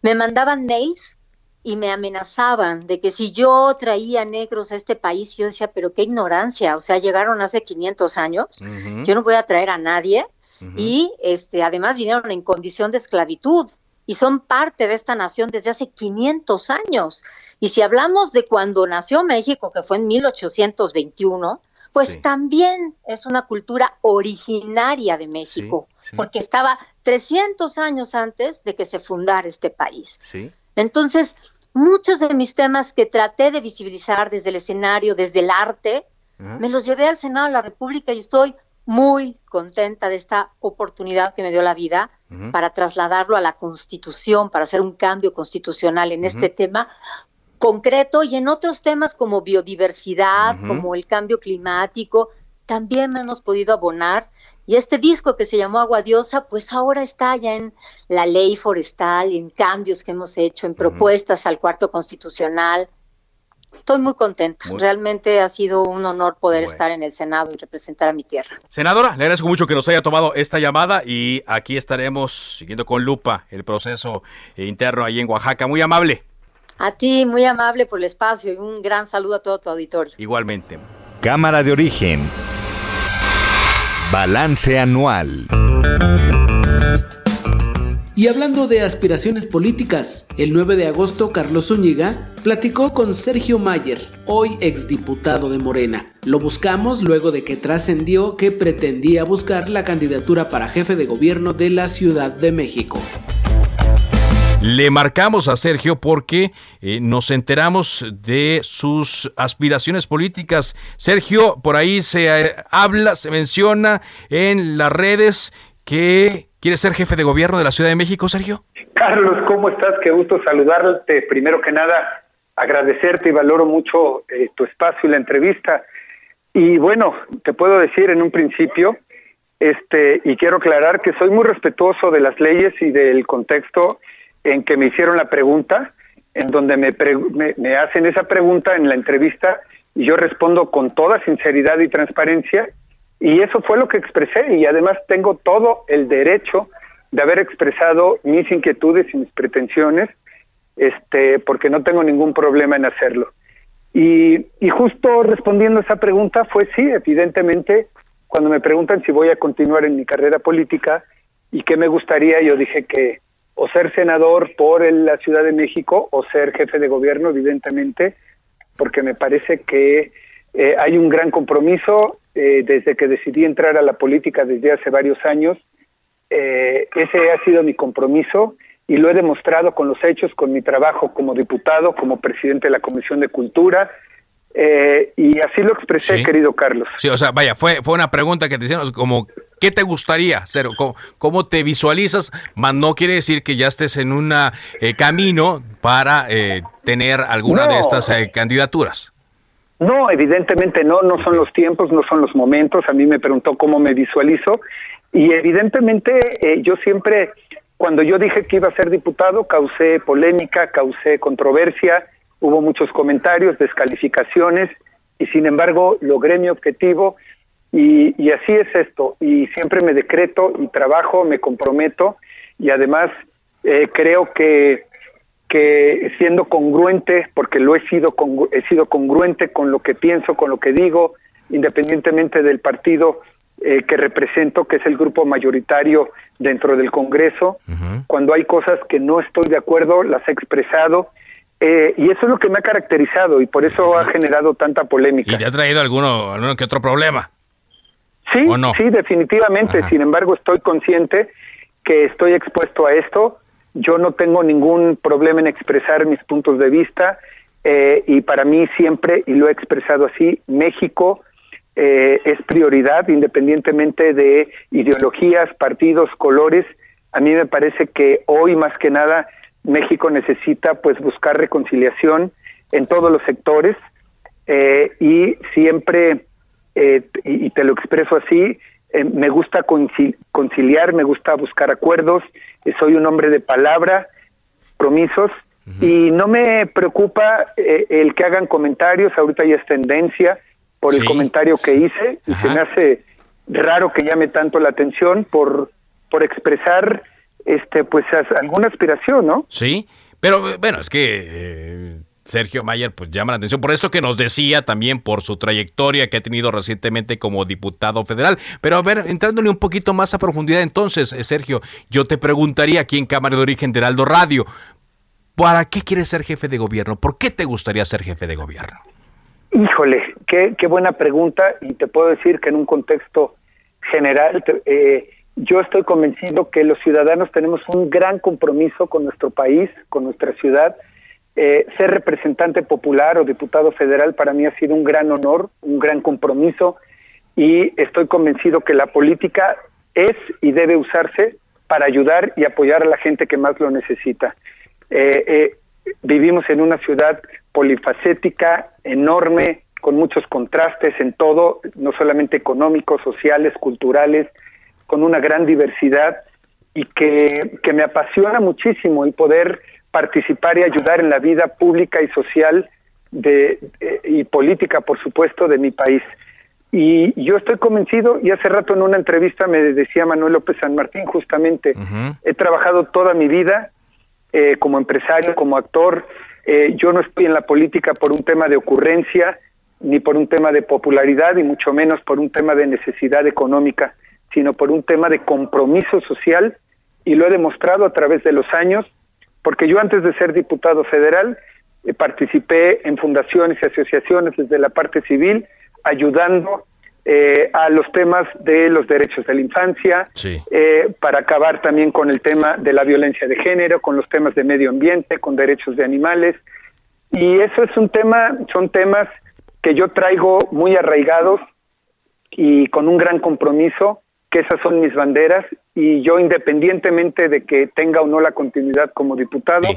me mandaban mails y me amenazaban de que si yo traía negros a este país, yo decía, pero qué ignorancia, o sea, llegaron hace 500 años, yo no voy a traer a nadie y este además vinieron en condición de esclavitud y son parte de esta nación desde hace 500 años. Y si hablamos de cuando nació México, que fue en 1821, pues también es una cultura originaria de México, porque estaba 300 años antes de que se fundara este país. Entonces, muchos de mis temas que traté de visibilizar desde el escenario, desde el arte, me los llevé al Senado de la República y estoy muy contenta de esta oportunidad que me dio la vida para trasladarlo a la Constitución, para hacer un cambio constitucional en este tema, concreto y en otros temas como biodiversidad, como el cambio climático, también hemos podido abonar. Y este disco que se llamó Agua Diosa, pues ahora está ya en la ley forestal, en cambios que hemos hecho, en propuestas al cuarto constitucional. Estoy muy contenta. Realmente ha sido un honor poder estar en el Senado y representar a mi tierra. Senadora, le agradezco mucho que nos haya tomado esta llamada y aquí estaremos siguiendo con lupa el proceso interno ahí en Oaxaca. Muy amable. A ti, muy amable por el espacio y un gran saludo a todo tu auditorio. Igualmente. Cámara de origen. Balance anual. Y hablando de aspiraciones políticas, el 9 de agosto Carlos Zúñiga platicó con Sergio Mayer, hoy exdiputado de Morena. Lo buscamos luego de que trascendió que pretendía buscar la candidatura para jefe de gobierno de la Ciudad de México. Le marcamos a Sergio porque eh, nos enteramos de sus aspiraciones políticas. Sergio, por ahí se eh, habla, se menciona en las redes que quiere ser jefe de gobierno de la Ciudad de México, Sergio. Carlos, ¿cómo estás? Qué gusto saludarte. Primero que nada, agradecerte y valoro mucho eh, tu espacio y la entrevista. Y bueno, te puedo decir en un principio, este, y quiero aclarar que soy muy respetuoso de las leyes y del contexto en que me hicieron la pregunta, en donde me, me, hacen esa pregunta en la entrevista y yo respondo con toda sinceridad y transparencia y eso fue lo que expresé y además tengo todo el derecho de haber expresado mis inquietudes y mis pretensiones, este, porque no tengo ningún problema en hacerlo. Y, y justo respondiendo a esa pregunta fue sí, evidentemente, cuando me preguntan si voy a continuar en mi carrera política y qué me gustaría, yo dije que o ser senador por la Ciudad de México o ser jefe de gobierno, evidentemente, porque me parece que eh, hay un gran compromiso eh, desde que decidí entrar a la política desde hace varios años. Eh, ese ha sido mi compromiso y lo he demostrado con los hechos, con mi trabajo como diputado, como presidente de la Comisión de Cultura, eh, y así lo expresé, querido Carlos. Sí, o sea, vaya, fue, fue una pregunta que te hicieron, como, ¿qué te gustaría hacer? ¿Cómo, te visualizas? Más no quiere decir que ya estés en un eh, camino para eh, tener alguna de estas candidaturas. No, evidentemente no, no son los tiempos, no son los momentos. A mí me preguntó cómo me visualizo y evidentemente yo siempre, cuando yo dije que iba a ser diputado, causé polémica, causé controversia hubo muchos comentarios, descalificaciones, y sin embargo logré mi objetivo y, y, así es esto. Y siempre me decreto y trabajo, me comprometo y además eh, creo que, que siendo congruente, porque lo he sido, he sido congruente con lo que pienso, con lo que digo, independientemente del partido eh, que represento, que es el grupo mayoritario dentro del Congreso. Cuando hay cosas que no estoy de acuerdo, las he expresado. Eh, y eso es lo que me ha caracterizado y por eso ha generado tanta polémica. ¿Y te ha traído alguno, alguno que otro problema? Sí, sí, definitivamente. Sin embargo, estoy consciente que estoy expuesto a esto. Yo no tengo ningún problema en expresar mis puntos de vista eh, y para mí siempre, y lo he expresado así, México eh, es prioridad independientemente de ideologías, partidos, colores. A mí me parece que hoy más que nada México necesita pues buscar reconciliación en todos los sectores eh, y siempre eh, y, te lo expreso así, eh, me gusta conciliar, me gusta buscar acuerdos, eh, soy un hombre de palabra, promisos, y no me preocupa el que hagan comentarios, ahorita ya es tendencia por el comentario que hice, y se me hace raro que llame tanto la atención por, por expresar este pues alguna aspiración, ¿no? Sí, pero bueno, es que Sergio Mayer pues llama la atención por esto que nos decía también por su trayectoria que ha tenido recientemente como diputado federal. Pero a ver, entrándole un poquito más a profundidad entonces, eh, Sergio, yo te preguntaría aquí en Cámara de Origen de Heraldo Radio, ¿para qué quieres ser jefe de gobierno? ¿Por qué te gustaría ser jefe de gobierno? Híjole, qué, qué buena pregunta y te puedo decir que en un contexto general, eh, yo estoy convencido que los ciudadanos tenemos un gran compromiso con nuestro país, con nuestra ciudad, eh, ser representante popular o diputado federal para mí ha sido un gran honor, un gran compromiso y estoy convencido que la política es y debe usarse para ayudar y apoyar a la gente que más lo necesita. Eh, eh, vivimos en una ciudad polifacética, enorme, con muchos contrastes en todo, no solamente económicos, sociales, culturales, con una gran diversidad y que, que me apasiona muchísimo el poder participar y ayudar en la vida pública y social de, y política, por supuesto, de mi país. Y yo estoy convencido, y hace rato en una entrevista me decía Manuel López San Martín, justamente, he trabajado toda mi vida eh, como empresario, como actor, eh, yo no estoy en la política por un tema de ocurrencia, ni por un tema de popularidad, y mucho menos por un tema de necesidad económica, sino por un tema de compromiso social, y lo he demostrado a través de los años, porque yo antes de ser diputado federal eh, participé en fundaciones y asociaciones desde la parte civil, ayudando eh, a los temas de los derechos de la infancia, eh, para acabar también con el tema de la violencia de género, con los temas de medio ambiente, con derechos de animales. Y eso es un tema, son temas que yo traigo muy arraigados y con un gran compromiso esas son mis banderas y yo independientemente de que tenga o no la continuidad como diputado,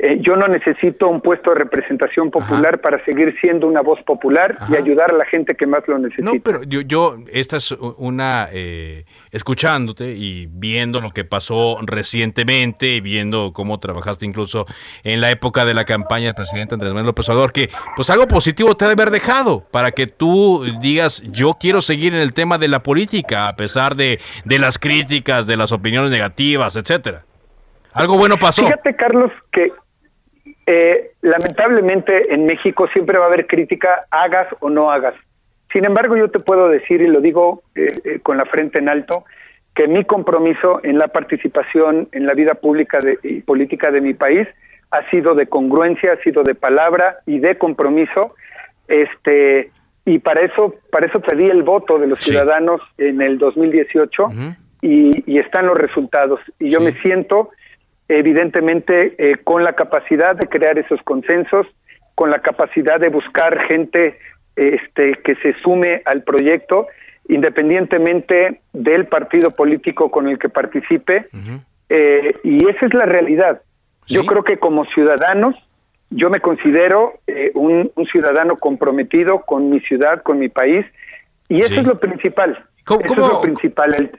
eh, yo no necesito un puesto de representación popular para seguir siendo una voz popular y ayudar a la gente que más lo necesita. No, pero yo, yo esta es una, eh, escuchándote y viendo lo que pasó recientemente y viendo cómo trabajaste incluso en la época de la campaña del presidente Andrés Manuel López Obrador, que pues algo positivo te ha de haber dejado para que tú digas, yo quiero seguir en el tema de la política a pesar de, de las críticas, de las opiniones negativas, etcétera. Algo bueno pasó. Fíjate, Carlos, que eh, lamentablemente en México siempre va a haber crítica, hagas o no hagas. Sin embargo, yo te puedo decir, y lo digo eh, eh, con la frente en alto, que mi compromiso en la participación en la vida pública y política de mi país ha sido de congruencia, ha sido de palabra y de compromiso. Este, y para eso, para eso pedí el voto de los ciudadanos en el 2018 y, y, están los resultados. Y yo me siento evidentemente eh, con la capacidad de crear esos consensos, con la capacidad de buscar gente este, que se sume al proyecto, independientemente del partido político con el que participe. Eh, y esa es la realidad. Yo creo que como ciudadanos, yo me considero eh, un, ciudadano comprometido con mi ciudad, con mi país, y eso es lo principal. ¿Cómo, principal.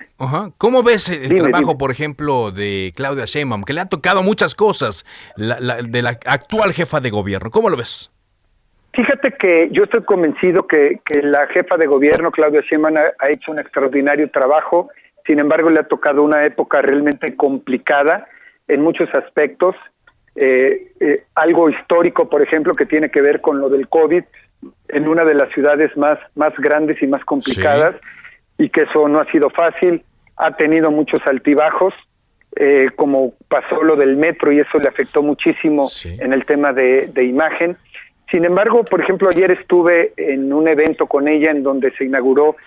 ¿Cómo ves el trabajo, por ejemplo, de Claudia Sheinbaum, que le ha tocado muchas cosas de la actual jefa de gobierno? ¿Cómo lo ves? Fíjate que yo estoy convencido que, la jefa de gobierno, Claudia Sheinbaum, ha, hecho un extraordinario trabajo. Sin embargo, le ha tocado una época realmente complicada en muchos aspectos. Eh, eh, algo histórico, por ejemplo, que tiene que ver con lo del COVID en una de las ciudades más, más grandes y más complicadas. Y que eso no ha sido fácil, ha tenido muchos altibajos, eh, como pasó lo del metro y eso le afectó muchísimo en el tema de, imagen. Sin embargo, por ejemplo, ayer estuve en un evento con ella en donde se inauguró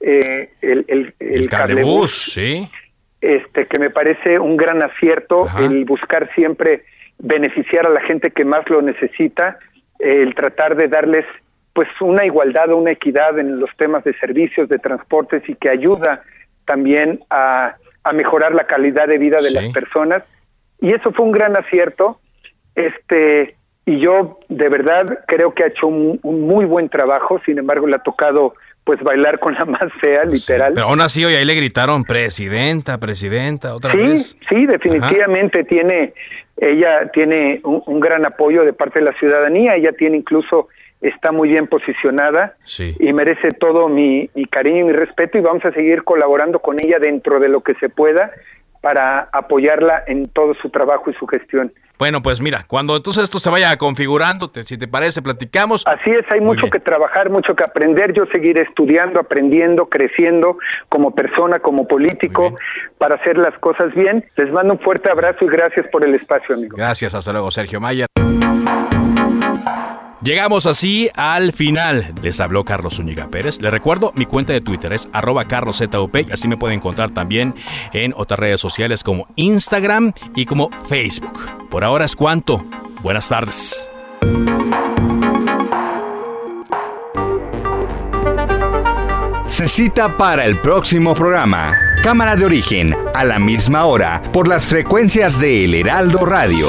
eh, el, el, el, cablebús, sí. este, que me parece un gran acierto el buscar siempre beneficiar a la gente que más lo necesita, el tratar de darles pues una igualdad o una equidad en los temas de servicios, de transportes y que ayuda también a, mejorar la calidad de vida de las personas. Y eso fue un gran acierto. Este, y yo de verdad creo que ha hecho un, muy buen trabajo, sin embargo le ha tocado pues bailar con la más fea, literal. pero aún así hoy ahí le gritaron presidenta, presidenta, otra sí, vez. Sí, definitivamente tiene, ella tiene un, gran apoyo de parte de la ciudadanía, ella tiene incluso, está muy bien posicionada y merece todo mi, mi cariño y mi respeto y vamos a seguir colaborando con ella dentro de lo que se pueda para apoyarla en todo su trabajo y su gestión. Bueno, pues mira, cuando entonces esto se vaya configurando, si te parece, platicamos. Así es, hay mucho que trabajar, mucho que aprender. Yo seguiré estudiando, aprendiendo, creciendo como persona, como político, para hacer las cosas bien. Les mando un fuerte abrazo y gracias por el espacio, amigo. Gracias, hasta luego, Sergio Mayer. Llegamos así al final. Les habló Carlos Zúñiga Pérez. Les recuerdo, mi cuenta de Twitter es arroba carloszup así me pueden encontrar también en otras redes sociales como Instagram y como Facebook. Por ahora es cuanto. Buenas tardes. Se cita para el próximo programa. Cámara de origen, a la misma hora, por las frecuencias de El Heraldo Radio.